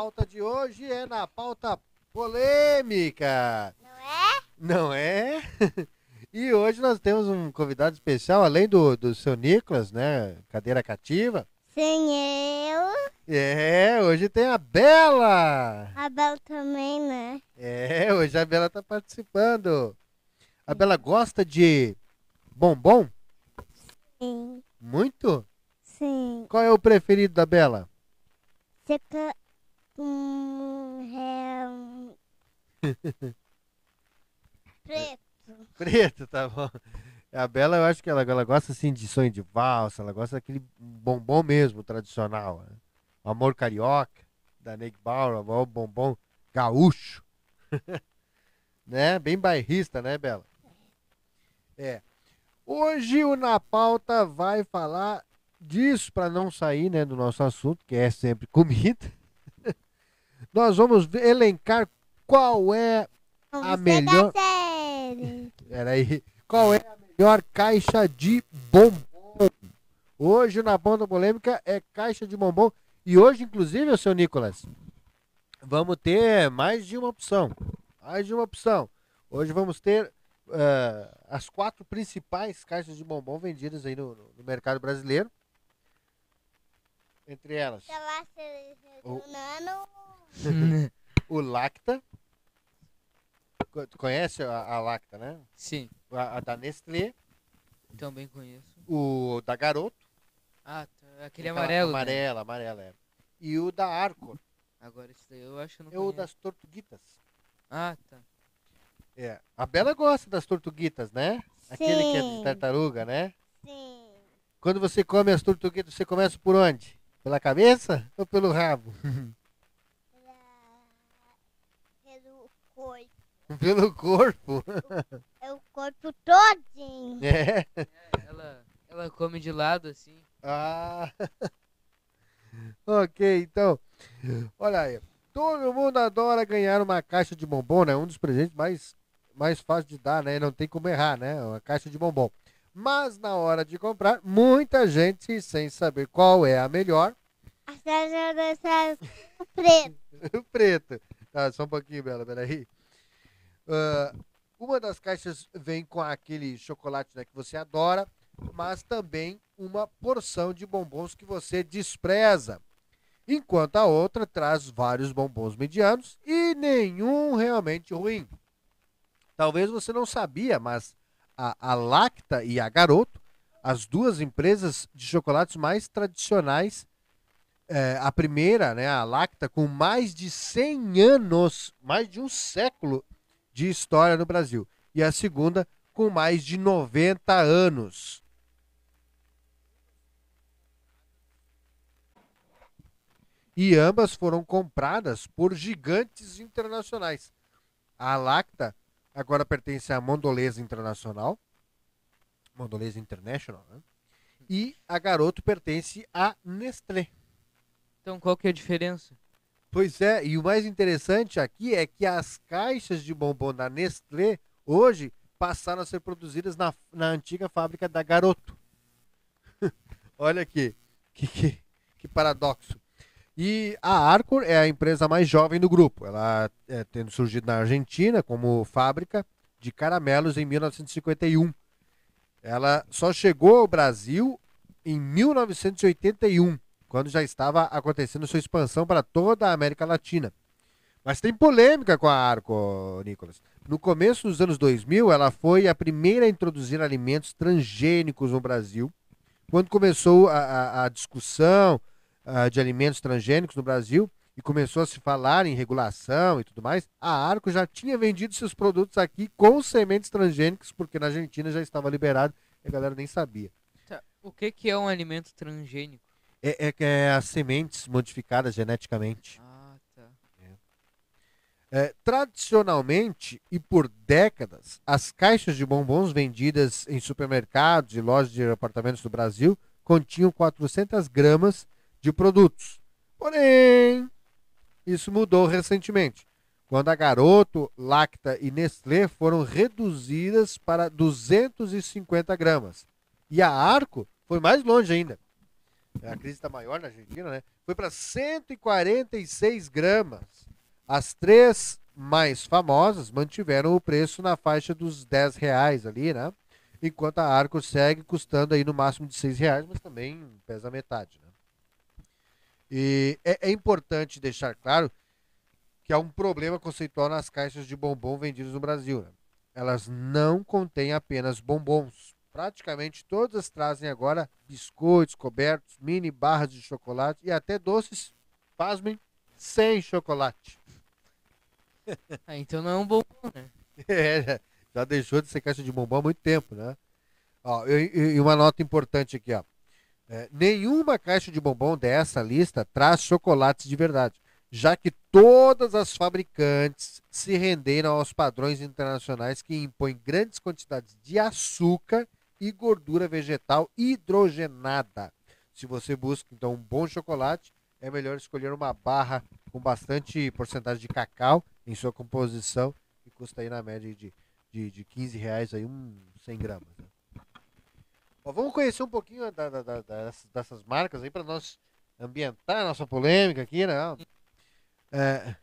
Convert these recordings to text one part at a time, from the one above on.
Pauta de hoje é na pauta polêmica. Não é? Não é? E hoje nós temos um convidado especial, além do, do seu Nicolas, né? Cadeira cativa. Sim, eu. É, hoje tem a Bela. A Bel também, né? É, hoje a Bela tá participando. A Bela gosta de bombom? Sim. Muito? Sim. Qual é o preferido da Bela? Hum, é. Preto. Preto, tá bom. A Bela, eu acho que ela, ela gosta assim de sonho de valsa, ela gosta daquele bombom mesmo, tradicional. Né? O amor carioca, da Nick Bauer, o bombom gaúcho. né? Bem bairrista, né, Bela? É. Hoje o Na Pauta vai falar disso, para não sair né, do nosso assunto, que é sempre comida. Nós vamos elencar qual é Vamos A melhor-. Peraí. Qual é a melhor caixa de bombom? Hoje na ponta polêmica é caixa de bombom. E hoje, inclusive, seu Nicolas, vamos ter mais de uma opção. Mais de uma opção. Hoje vamos ter eh, as quatro principais caixas de bombom vendidas aí no, no- mercado brasileiro. Entre elas, O- o o Lacta. Tu conhece a, a Lacta, né? Sim, A, a da Nestlé, também conheço. o da Garoto. Ah, tá. aquele amarelo. né? Amarela, amarela, é. E o da Arcor, Agora esse daí eu acho que eu não é o conheço. das Tortuguitas. Ah, tá. É. A Bela gosta das Tortuguitas, né? Aquele que é de Sim. tartaruga, né? Sim. Quando você come as Tortuguitas, você começa por onde? Pela cabeça ou pelo rabo? Pelo corpo. Pelo corpo. É o corpo todinho. É. Ela, ela come de lado assim. Ah. ok, então. Olha aí. Todo mundo adora ganhar uma caixa de bombom, né? Um dos presentes mais, mais fáceis de dar, né? Não tem como errar, né? Uma caixa de bombom. Mas na hora de comprar, muita gente, sem saber qual é a melhor, A Sérgio dessa o preto. o preto. Tá, só um pouquinho, Bela, peraí. Ah, uma das caixas vem com aquele chocolate né, que você adora, mas também uma porção de bombons que você despreza. Enquanto a outra traz vários bombons medianos e nenhum realmente ruim. Talvez você não sabia, mas a, a Lacta e a Garoto, as duas empresas de chocolates mais tradicionais é, a primeira, né, a Lacta, com mais de 100 anos, mais de um século de história no Brasil. E a segunda, com mais de 90 anos. E ambas foram compradas por gigantes internacionais. A Lacta agora pertence à Mondolesa Internacional, Mondolesa International, né? e a Garoto pertence à Nestlé. Então qual que é a diferença? Pois é, e o mais interessante aqui é que as caixas de bombom da Nestlé hoje passaram a ser produzidas na, na antiga fábrica da Garoto. Olha aqui, que, que, que paradoxo. E a Arcor é a empresa mais jovem do grupo. Ela é, tendo surgido na Argentina como fábrica de caramelos em 1951. Ela só chegou ao Brasil em 1981 quando já estava acontecendo sua expansão para toda a América Latina. Mas tem polêmica com a Arco, Nicolas. No começo dos anos 2000, ela foi a primeira a introduzir alimentos transgênicos no Brasil. Quando começou a, a- a discussão ah, de alimentos transgênicos no Brasil e começou a se falar em regulação e tudo mais, a Arco já tinha vendido seus produtos aqui com sementes transgênicas, porque na Argentina já estava liberado e a galera nem sabia. Tá, O que que é um alimento transgênico? É, é, que é as sementes modificadas geneticamente. Ah, tá. É, tradicionalmente e por décadas, as caixas de bombons vendidas em supermercados e lojas de apartamentos do Brasil continham 400 gramas de produtos. Porém, isso mudou recentemente, quando a Garoto, Lacta e Nestlé foram reduzidas para 250 gramas. E a Arco foi mais longe ainda. A crise está maior na Argentina, né? Foi para 146 gramas. As três mais famosas mantiveram o preço na faixa dos 10 reais ali, né? Enquanto a Arco segue custando aí no máximo de 6 reais, mas também pesa metade, né? E é, é importante deixar claro que há um problema conceitual nas caixas de bombom vendidas no Brasil. né? Elas não contêm apenas bombons. Praticamente todas trazem agora biscoitos cobertos, mini barras de chocolate e até doces, pasmem, sem chocolate. Ah, então não é um bombom, né? É, já deixou de ser caixa de bombom há muito tempo, né? Ó, e, e- uma nota importante aqui, ó. É, nenhuma caixa de bombom dessa lista traz chocolates de verdade, já que todas as fabricantes se renderam aos padrões internacionais que impõem grandes quantidades de açúcar e gordura vegetal hidrogenada. Se você busca então um bom chocolate, é melhor escolher uma barra com bastante porcentagem de cacau em sua composição que custa aí na média de, de, de 15 reais aí, um 100 gramas. né? Ó, vamos conhecer um pouquinho da- da- da- das- dessas marcas aí para nós ambientar a nossa polêmica aqui, né? É?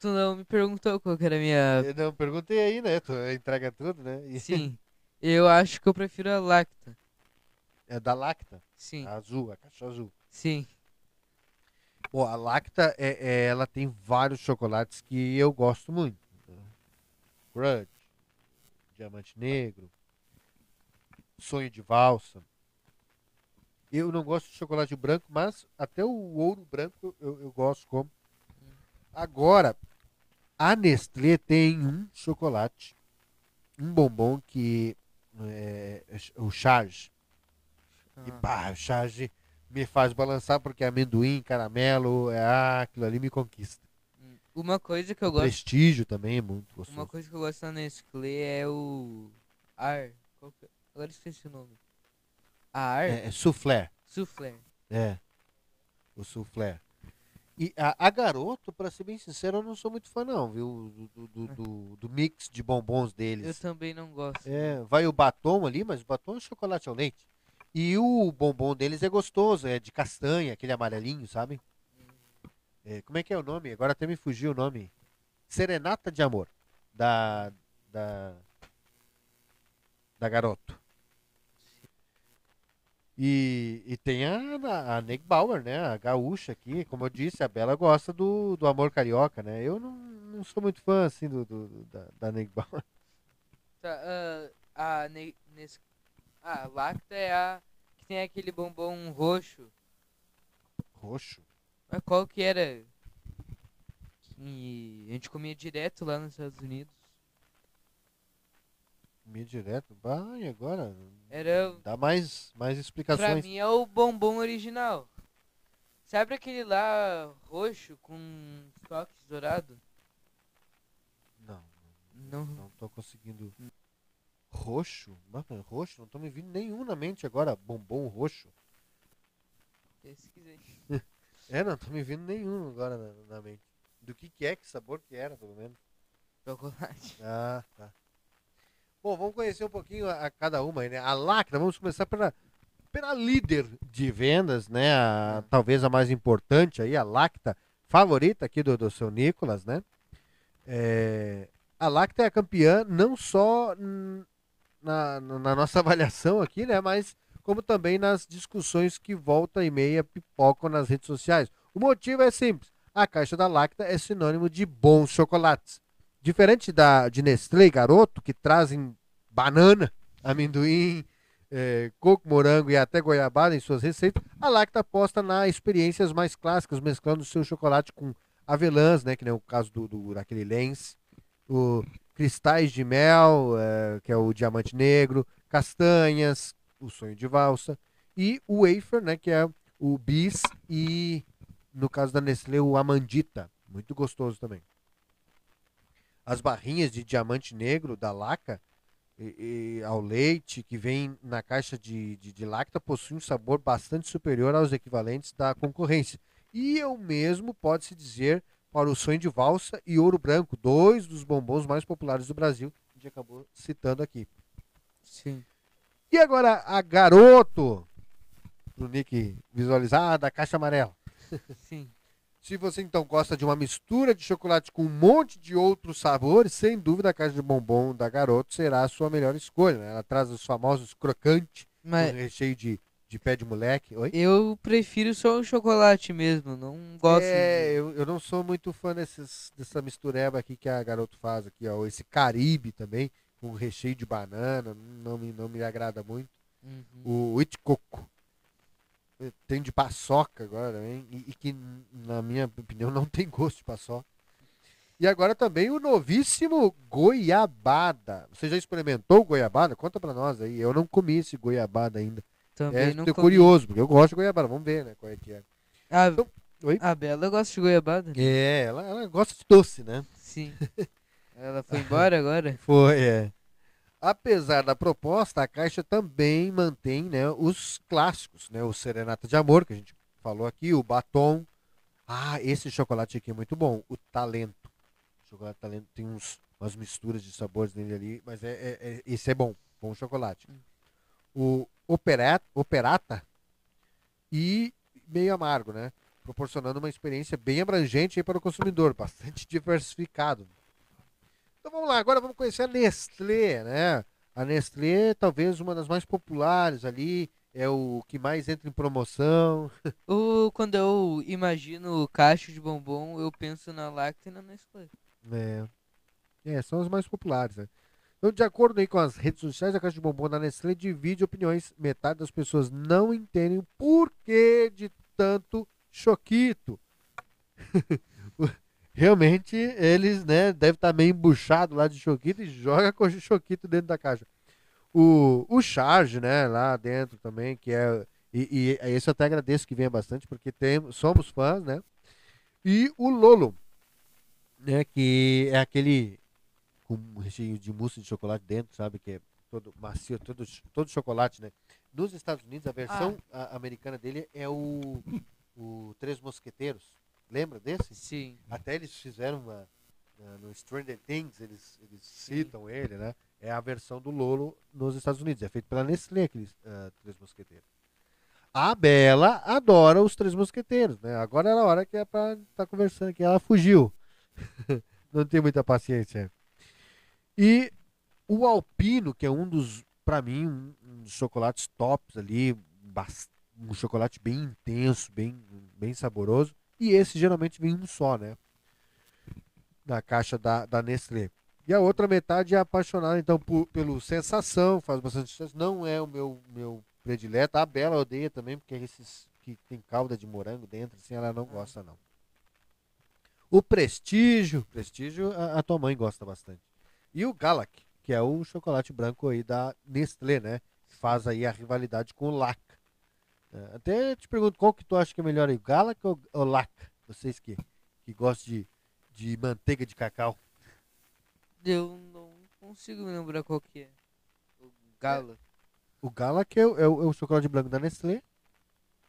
Tu não me perguntou qual que era a minha. eu não perguntei aí, né? Tu entrega tudo, né? E- Sim. Eu acho que eu prefiro a Lacta. É da Lacta, Sim. a azul, a caixa azul. Sim. Pô, a Lacta, é, é- ela tem vários chocolates que eu gosto muito. Crunch, Diamante Negro, Sonho de Valsa. Eu não gosto de chocolate branco, mas até o ouro branco eu, eu gosto como. Agora, a Nestlé tem um chocolate, um bombom que o Charge. E Ah, pá, o charge me faz balançar porque amendoim, caramelo, é, ah, aquilo ali me conquista. hum. Uma coisa que eu gosto. Prestígio também é muito gostoso. Uma coisa que eu gosto da Nestlé é o. Ar. Que é? Agora esqueci o nome. A Ar? É, é soufflé. Soufflé. É. O soufflé. E a, a garoto, pra ser bem sincero, eu não sou muito fã não, viu? Do, do, do- do- do mix de bombons Eu deles. também não gosto. É, vai o batom ali, mas o batom é chocolate ao leite. E o bombom deles é gostoso, é de castanha, aquele amarelinho, sabe? É, como é que é o nome? Agora até me fugiu o nome. Serenata de Amor. Da. Da. Da Garoto. E, e tem a, a, Neg Bauer, né? A gaúcha aqui. Como eu disse, a Bela gosta do, do amor carioca, né? Eu não, não sou muito fã, assim, do, do- da, da Neg Bauer. Tá, ah, a ne, Nes, ah, a Lacta é a que tem aquele bombom roxo. Roxo. Mas qual que era? Que a gente comia direto lá nos Estados Unidos. Direto. Bah, e agora? Era. Dá mais, mais Pra explicações. mim é o bombom original. Sabe aquele lá roxo com toques dourado? Não, Não. não tô conseguindo. Roxo? Mano, roxo? Não tô me vindo nenhum na mente agora. Bombom roxo. Pesquisei. É, não tô me vindo nenhum agora na, na mente. Do que que é, que sabor que era, pelo menos. Chocolate. Ah, tá. Bom, vamos conhecer um pouquinho a, a cada uma aí, né? A Lacta, vamos começar pela, pela líder de vendas, né? A- talvez a mais importante aí, a Lacta, favorita aqui do, do seu Nicolas, né? É, a Lacta é a campeã não só na, na na nossa avaliação aqui, né? Mas como também nas discussões que volta e meia pipocam nas redes sociais. O motivo é simples. A caixa da Lacta é sinônimo de bons chocolates. Diferente da de Nestlé e Garoto, que trazem banana, amendoim, eh, coco, morango e até goiabada em suas receitas, a Lacta aposta nas experiências mais clássicas, mesclando seu chocolate com avelãs, né, que nem o caso do, do daquele Lens, o cristais de mel, eh, que é o diamante negro, castanhas, o sonho de valsa, e o wafer, né, que é o bis e, no caso da Nestlé, o amandita, muito gostoso também. As barrinhas de diamante negro da Laca e, e ao leite que vem na caixa de, de, de lacta possuem um sabor bastante superior aos equivalentes da concorrência. E o mesmo pode-se dizer para o sonho de valsa e ouro branco, dois dos bombons mais populares do Brasil, que a gente acabou citando aqui. Sim. E agora a Garoto. pro Nick visualizar, ah, da caixa amarela. Sim. Se você então gosta de uma mistura de chocolate com um monte de outros sabores, sem dúvida a caixa de bombom da Garoto será a sua melhor escolha. né? Ela traz os famosos crocantes Mas com recheio de, de pé de moleque. Oi? eu prefiro só o chocolate mesmo. Não gosto. É, de- eu, eu não sou muito fã desses, dessa mistureba aqui que a Garoto faz aqui, ó. Esse Caribe também, com recheio de banana, não me, não me agrada muito. Uhum. O Itcoco. Tem de paçoca agora também, e, e que, na minha opinião, não tem gosto de paçoca. E agora também o novíssimo goiabada. Você já experimentou goiabada? Conta pra nós aí. Eu não comi esse goiabada ainda. Também É, não tô comi. curioso, porque eu gosto de goiabada. Vamos ver, né, qual é que é. A, Então, oi? a Bela gosta de goiabada. É, ela, ela gosta de doce, né? Sim. Ela foi embora agora? Foi, é. Apesar da proposta, a Caixa também mantém né, os clássicos, né? O Serenata de Amor, que a gente falou aqui, o Batom. Ah, esse chocolate aqui é muito bom, o Talento. O chocolate Talento tem uns, umas misturas de sabores nele ali, mas é, é- é- esse é bom, bom chocolate. O Operata, Operata e meio amargo, né? Proporcionando uma experiência bem abrangente para o consumidor, bastante diversificado. Então vamos lá, agora vamos conhecer a Nestlé, né? A Nestlé, talvez uma das mais populares ali, é o que mais entra em promoção. Ou quando eu imagino caixa de bombom, eu penso na Lacta e na Nestlé. É, é são as mais populares, né? Então, de acordo aí com as redes sociais, a caixa de bombom da Nestlé divide opiniões. Metade das pessoas não entendem o porquê de tanto choquito. Realmente, eles, né, devem estar meio embuchados lá de choquito e joga com o choquito dentro da caixa. O, o charge, né, lá dentro também, que é. E, e esse eu até agradeço que venha bastante, porque tem, somos fãs, né? E o Lolo, né, que é aquele com um recheio de mousse de chocolate dentro, sabe, que é todo macio, todo, todo chocolate, né? Nos Estados Unidos, a versão a- americana dele é o, o Três Mosqueteiros. Lembra desse? Sim. Até eles fizeram uma. No Stranger Things, eles, eles citam ele, né? É a versão do Lolo nos Estados Unidos. É feito pela Nestlé, aqueles ah, Três Mosqueteiros. A Bela adora os Três Mosqueteiros, né? Agora era a hora que é pra estar conversando aqui. Ela fugiu. Não tem muita paciência. E o Alpino, que é um dos, pra mim, um, um dos chocolates tops ali, um chocolate bem intenso, bem, bem saboroso. E esse geralmente vem um só, né? Na caixa da, da Nestlé. E a outra metade é apaixonada, então, por, pelo Sensação, faz bastante sucesso. Não é o meu, meu predileto. A Bela odeia também, porque esses que tem calda de morango dentro, assim, ela não gosta, não. O Prestígio, Prestígio a, a tua mãe gosta bastante. E o Galac, que é o chocolate branco aí da Nestlé, né? Faz aí a rivalidade com o Lac. É, Até te pergunto, qual que tu acha que é melhor aí, o Galac ou o Lac? Vocês que, que gostam de, de manteiga de cacau. Eu não consigo me lembrar qual que é. O Gala. O Galac é, o- é o, é o chocolate branco da Nestlé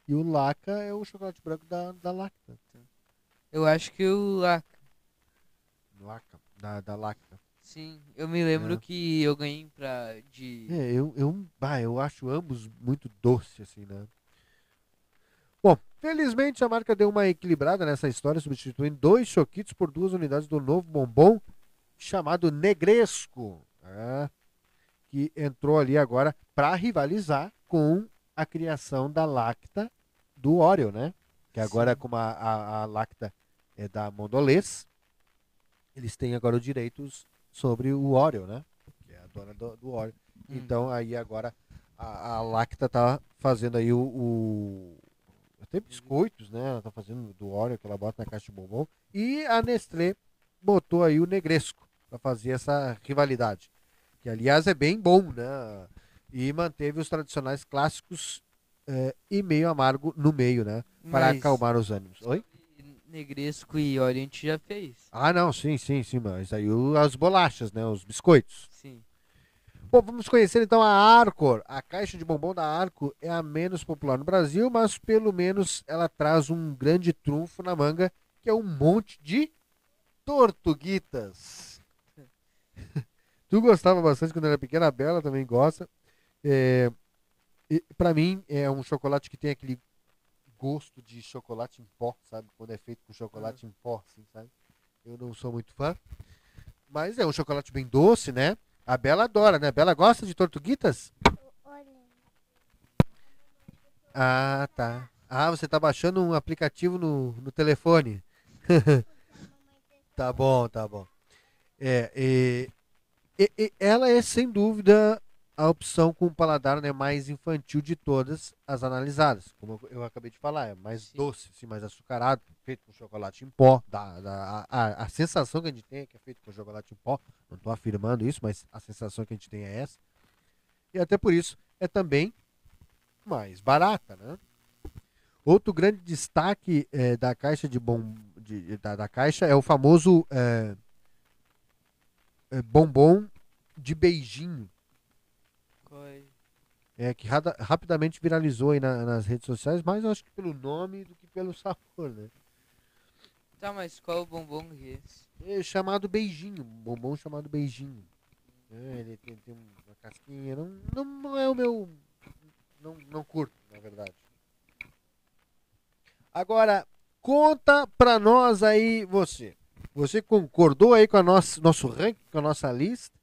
e o Laca é o chocolate branco da, da Lacta. Eu acho que o Lacta. Laca, da, da Lacta. Sim, eu me lembro É. que eu ganhei pra. de. É, eu, eu, ah, eu acho ambos muito doce, assim, né? Bom, felizmente a marca deu uma equilibrada nessa história, substituindo dois choquitos por duas unidades do novo bombom chamado Negresco, né? que entrou ali agora para rivalizar com a criação da Lacta do Oreo, né? Que agora, Sim. como a, a, a Lacta é da Mondolês, eles têm agora os direitos sobre o Oreo, né? Que é a dona do, do Oreo. Hum. Então aí agora a, a Lacta tá fazendo aí o, o- até biscoitos, né? Ela tá fazendo do Oreo que ela bota na caixa de bombom e a Nestlé botou aí o Negresco para fazer essa rivalidade, que aliás é bem bom, né? E manteve os tradicionais clássicos eh, e meio amargo no meio, né? Para Mas acalmar os ânimos. Oi? Negresco e Oriente já fez. Ah, não, sim, sim, sim, mas aí as bolachas, né? Os biscoitos. Bom, vamos conhecer então a Arcor. A caixa de bombom da Arco é a menos popular no Brasil, mas pelo menos ela traz um grande trunfo na manga, que é um monte de tortuguitas. tu gostava bastante quando era pequena, a Bela também gosta. É, pra mim, é um chocolate que tem aquele gosto de chocolate em pó, sabe? Quando é feito com chocolate em pó, assim, sabe? Eu não sou muito fã. Mas é um chocolate bem doce, né? A Bela adora, né? A Bela gosta de tortuguitas? Ah, tá. Ah, você tá baixando um aplicativo no, no telefone. Tá bom, tá bom. É, e- e ela é sem dúvida a opção com o paladar né, mais infantil de todas as analisadas. Como eu, acabei de falar, é mais Sim. doce, assim, mais açucarado, feito com chocolate em pó. Dá, dá- a, a- a sensação que a gente tem é que é feito com chocolate em pó. Não estou afirmando isso, mas a sensação que a gente tem é essa. E até por isso é também mais barata, né? Outro grande destaque eh, da caixa de bom de- da, da caixa é o famoso eh, eh, bombom de beijinho, Coi- é, que rapidamente viralizou aí na- nas redes sociais, mais eu acho que pelo nome do que pelo sabor, né? Tá, mas qual o bombom que é esse? É chamado beijinho, bombom chamado beijinho. É, ele tem, tem uma casquinha, não, não, não é o meu. Não, não curto, na verdade. Agora, conta pra nós aí você. Você concordou aí com a nossa, nosso ranking, com a nossa lista?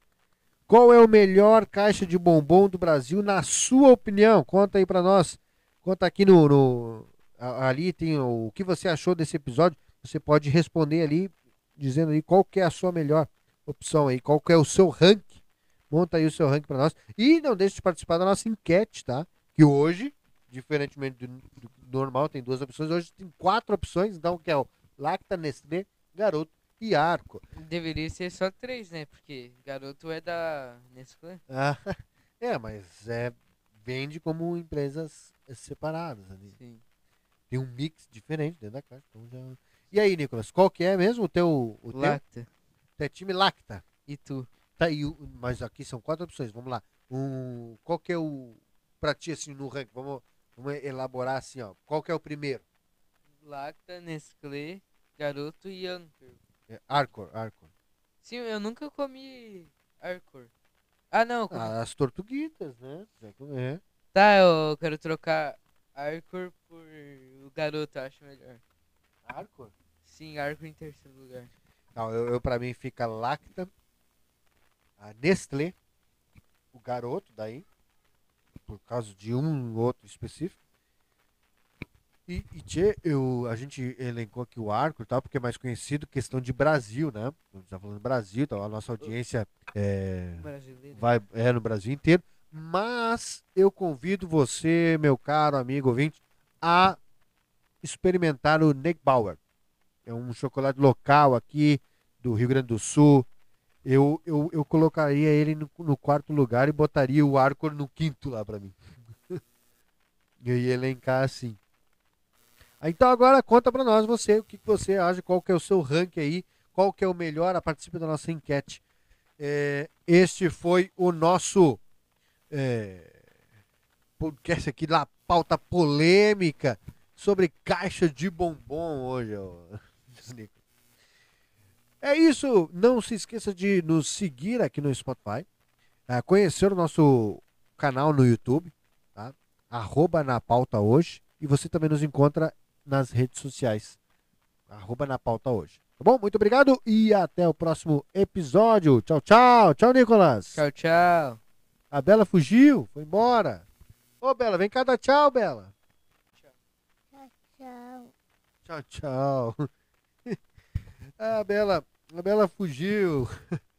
Qual é o melhor caixa de bombom do Brasil, na sua opinião? Conta aí pra nós. Conta aqui no. no- ali tem o, o que você achou desse episódio. Você pode responder ali, dizendo aí qual que é a sua melhor opção aí, qual que é o seu ranking. Monta aí o seu ranking pra nós. E não deixe de participar da nossa enquete, tá? Que hoje, diferentemente do, do normal, tem duas opções. Hoje tem quatro opções, então, que é o Lacta, Nestlé, Garoto e Arco. Deveria ser só três, né? Porque garoto é da Nestlé. Ah, é, mas é, vende como empresas separadas ali. Sim. Tem um mix diferente dentro da caixa. Então já... E aí, Nicolas, qual que é mesmo o teu, o teu, Lacta. teu time Lacta? E tu? Tá, e mas aqui são quatro opções, vamos lá. Um, qual que é o, pra ti, assim, no ranking, vamos, vamos elaborar assim, ó. Qual que é o primeiro? Lacta, Nestlé, garoto e Anchor. É Arcor, Arcor. Sim, eu nunca comi Arcor. Ah, não. comi- Ah, as tortuguitas, né? Já come- é. Tá, eu quero trocar Arcor por o garoto, eu acho melhor. Arcor? Sim, Arcor em terceiro lugar. Não, eu, eu pra mim fica Lacta, a Nestlé, o garoto daí, por causa de um outro específico. E, e tchê, eu, a gente elencou aqui o Arco e tal, porque é mais conhecido, questão de Brasil, né? A gente tá falando Brasil, então a nossa audiência é, vai é no Brasil inteiro. Mas eu convido você, meu caro amigo ouvinte, a experimentar o Neckbauer. É um chocolate local aqui do Rio Grande do Sul. Eu, eu, eu colocaria ele no, no quarto lugar e botaria o Arcor no quinto lá pra mim. eu ia elencar assim. Ah, Então agora conta pra nós você o que, você acha, qual que é o seu ranking aí, qual que é o melhor, participe da nossa enquete. É, este foi o nosso é, podcast aqui da pauta polêmica sobre caixa de bombom hoje. ó. É isso. Não se esqueça de nos seguir aqui no Spotify, ah, conhecer o nosso canal no YouTube, tá? Arroba na pauta hoje. E você também nos encontra nas redes sociais. Arroba na pauta hoje. Tá bom? Muito obrigado e até o próximo episódio. Tchau, tchau. Tchau, Nicolas. Tchau, tchau. A Bela fugiu, foi embora. Ô, Bela, vem cá dar tchau, Bela. Tchau. Tchau, tchau. a Bela, a Bela fugiu.